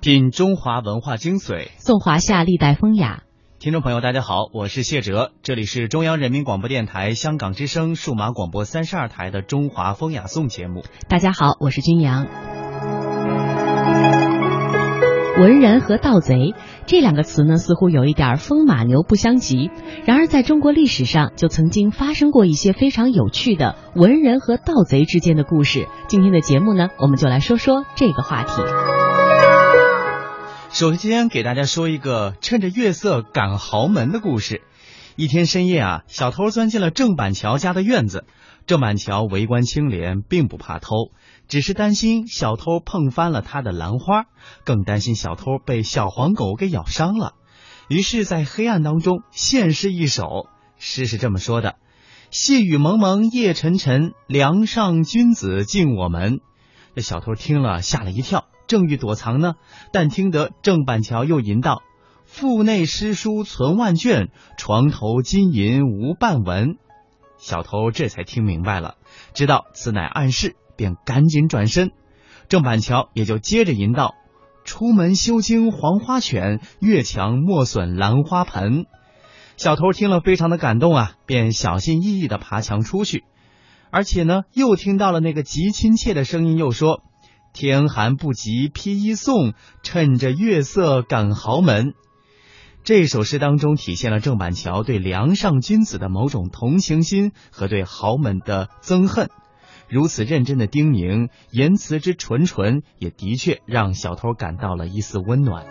品中华文化精髓，颂华夏历代风雅。听众朋友，大家好，我是谢哲，这里是中央人民广播电台香港之声数码广播三十二台的《中华风雅颂》节目。大家好，我是君阳。文人和盗贼这两个词呢，似乎有一点风马牛不相及。然而，在中国历史上，就曾经发生过一些非常有趣的文人和盗贼之间的故事。今天的节目呢，我们就来说说这个话题。首先给大家说一个趁着月色赶豪门的故事。一天深夜啊，小偷钻进了郑板桥家的院子。郑板桥为官清廉，并不怕偷，只是担心小偷碰翻了他的兰花，更担心小偷被小黄狗给咬伤了。于是，在黑暗当中献诗一首，诗是这么说的：“细雨蒙蒙夜沉沉，梁上君子进我门。”这小偷听了吓了一跳。正欲躲藏呢，但听得郑板桥又吟道：“腹内诗书存万卷，床头金银无半文。”小偷这才听明白了，知道此乃暗示，便赶紧转身。郑板桥也就接着吟道：“出门修经黄花犬，越墙莫损兰花盆。”小偷听了非常的感动啊，便小心翼翼的爬墙出去，而且呢，又听到了那个极亲切的声音，又说。天寒不及披衣送，趁着月色赶豪门。这首诗当中体现了郑板桥对梁上君子的某种同情心和对豪门的憎恨。如此认真的叮咛，言辞之纯纯，也的确让小偷感到了一丝温暖。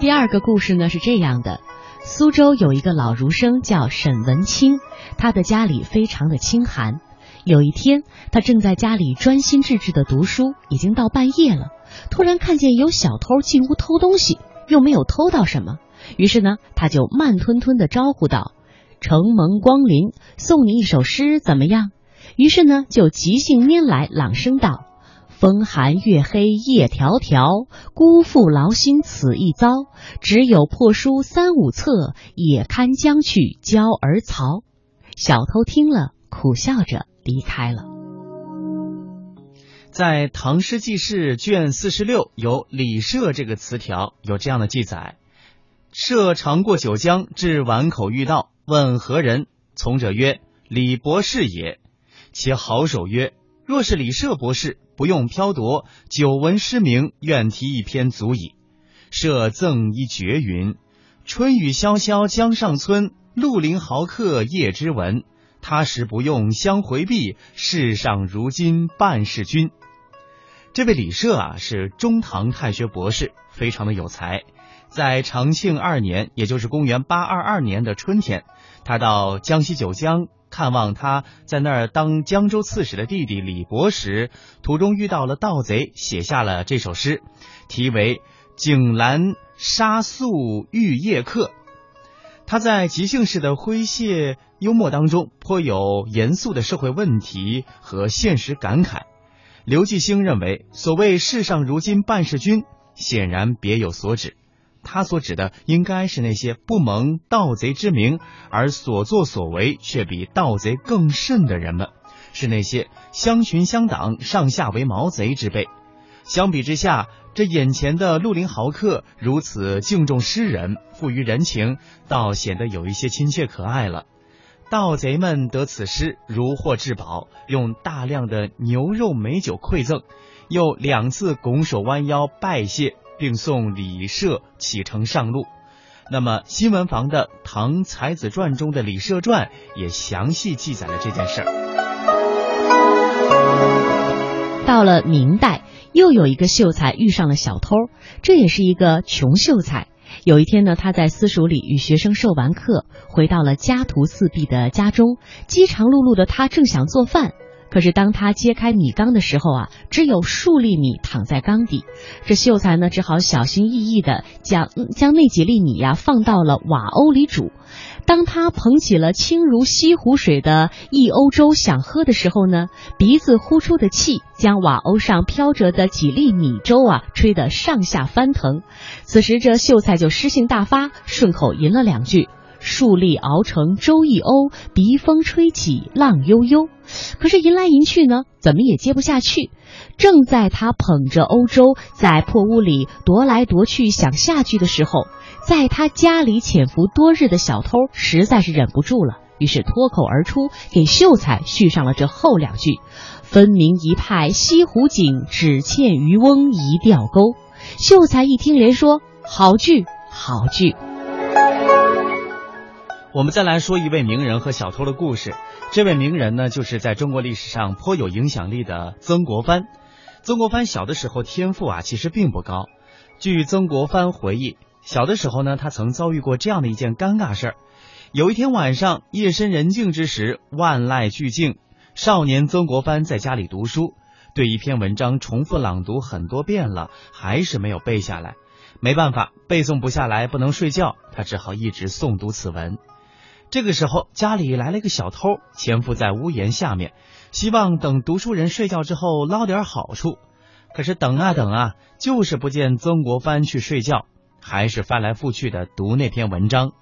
第二个故事呢是这样的：苏州有一个老儒生叫沈文清，他的家里非常的清寒。有一天，他正在家里专心致志的读书，已经到半夜了。突然看见有小偷进屋偷东西，又没有偷到什么，于是呢，他就慢吞吞的招呼道：“承蒙光临，送你一首诗，怎么样？”于是呢，就即兴拈来，朗声道：“风寒月黑夜迢迢，辜负劳心此一遭。只有破书三五册，也堪将去教儿曹。”小偷听了，苦笑着。离开了。在《唐诗纪事》卷四十六有“李涉”这个词条，有这样的记载：“涉常过九江，至碗口遇道，问何人？从者曰：‘李博士也。’其好手曰：‘若是李涉博士，不用漂泊，久闻诗名，愿题一篇足矣。’设赠一绝云：‘春雨潇潇江上村，绿林豪客夜之闻。’”他时不用相回避，世上如今半是君。这位李涉啊，是中唐太学博士，非常的有才。在长庆二年，也就是公元八二二年的春天，他到江西九江看望他在那儿当江州刺史的弟弟李博时，途中遇到了盗贼，写下了这首诗，题为《景兰沙宿玉夜客》。他在即兴式的诙谐幽默当中，颇有严肃的社会问题和现实感慨。刘继兴认为，所谓“世上如今半是君”，显然别有所指。他所指的，应该是那些不蒙盗贼之名而所作所为却比盗贼更甚的人们，是那些相群相党、上下为毛贼之辈。相比之下，这眼前的绿林豪客如此敬重诗人，富于人情，倒显得有一些亲切可爱了。盗贼们得此诗，如获至宝，用大量的牛肉美酒馈赠，又两次拱手弯腰拜谢，并送李涉启程上路。那么新闻房的《唐才子传》中的李涉传也详细记载了这件事儿。到了明代。又有一个秀才遇上了小偷，这也是一个穷秀才。有一天呢，他在私塾里与学生授完课，回到了家徒四壁的家中。饥肠辘辘的他正想做饭，可是当他揭开米缸的时候啊，只有数粒米躺在缸底。这秀才呢，只好小心翼翼的将将那几粒米呀放到了瓦瓯里煮。当他捧起了清如西湖水的一瓯粥想喝的时候呢，鼻子呼出的气将瓦瓯上飘着的几粒米粥啊吹得上下翻腾。此时这秀才就诗兴大发，顺口吟了两句：“树立熬成粥一欧，鼻风吹起浪悠悠。可是吟来吟去呢，怎么也接不下去。正在他捧着欧洲在破屋里踱来踱去想下句的时候，在他家里潜伏多日的小偷实在是忍不住了，于是脱口而出，给秀才续上了这后两句：“分明一派西湖景，只欠渔翁一钓钩。”秀才一听，连说：“好句，好句。”我们再来说一位名人和小偷的故事。这位名人呢，就是在中国历史上颇有影响力的曾国藩。曾国藩小的时候天赋啊，其实并不高。据曾国藩回忆，小的时候呢，他曾遭遇过这样的一件尴尬事儿。有一天晚上，夜深人静之时，万籁俱静，少年曾国藩在家里读书，对一篇文章重复朗读很多遍了，还是没有背下来。没办法，背诵不下来，不能睡觉，他只好一直诵读此文。这个时候，家里来了一个小偷，潜伏在屋檐下面，希望等读书人睡觉之后捞点好处。可是等啊等啊，就是不见曾国藩去睡觉，还是翻来覆去的读那篇文章。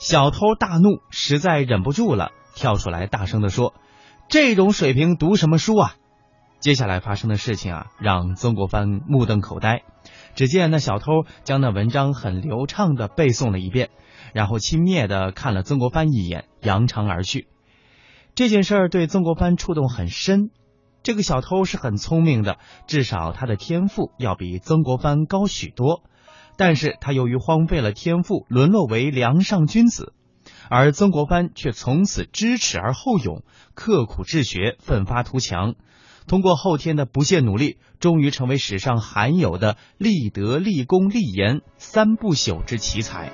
小偷大怒，实在忍不住了，跳出来大声的说：“这种水平读什么书啊？”接下来发生的事情啊，让曾国藩目瞪口呆。只见那小偷将那文章很流畅的背诵了一遍，然后轻蔑的看了曾国藩一眼，扬长而去。这件事儿对曾国藩触动很深。这个小偷是很聪明的，至少他的天赋要比曾国藩高许多。但是他由于荒废了天赋，沦落为梁上君子，而曾国藩却从此知耻而后勇，刻苦治学，奋发图强。通过后天的不懈努力，终于成为史上罕有的立德、立功、立言三不朽之奇才。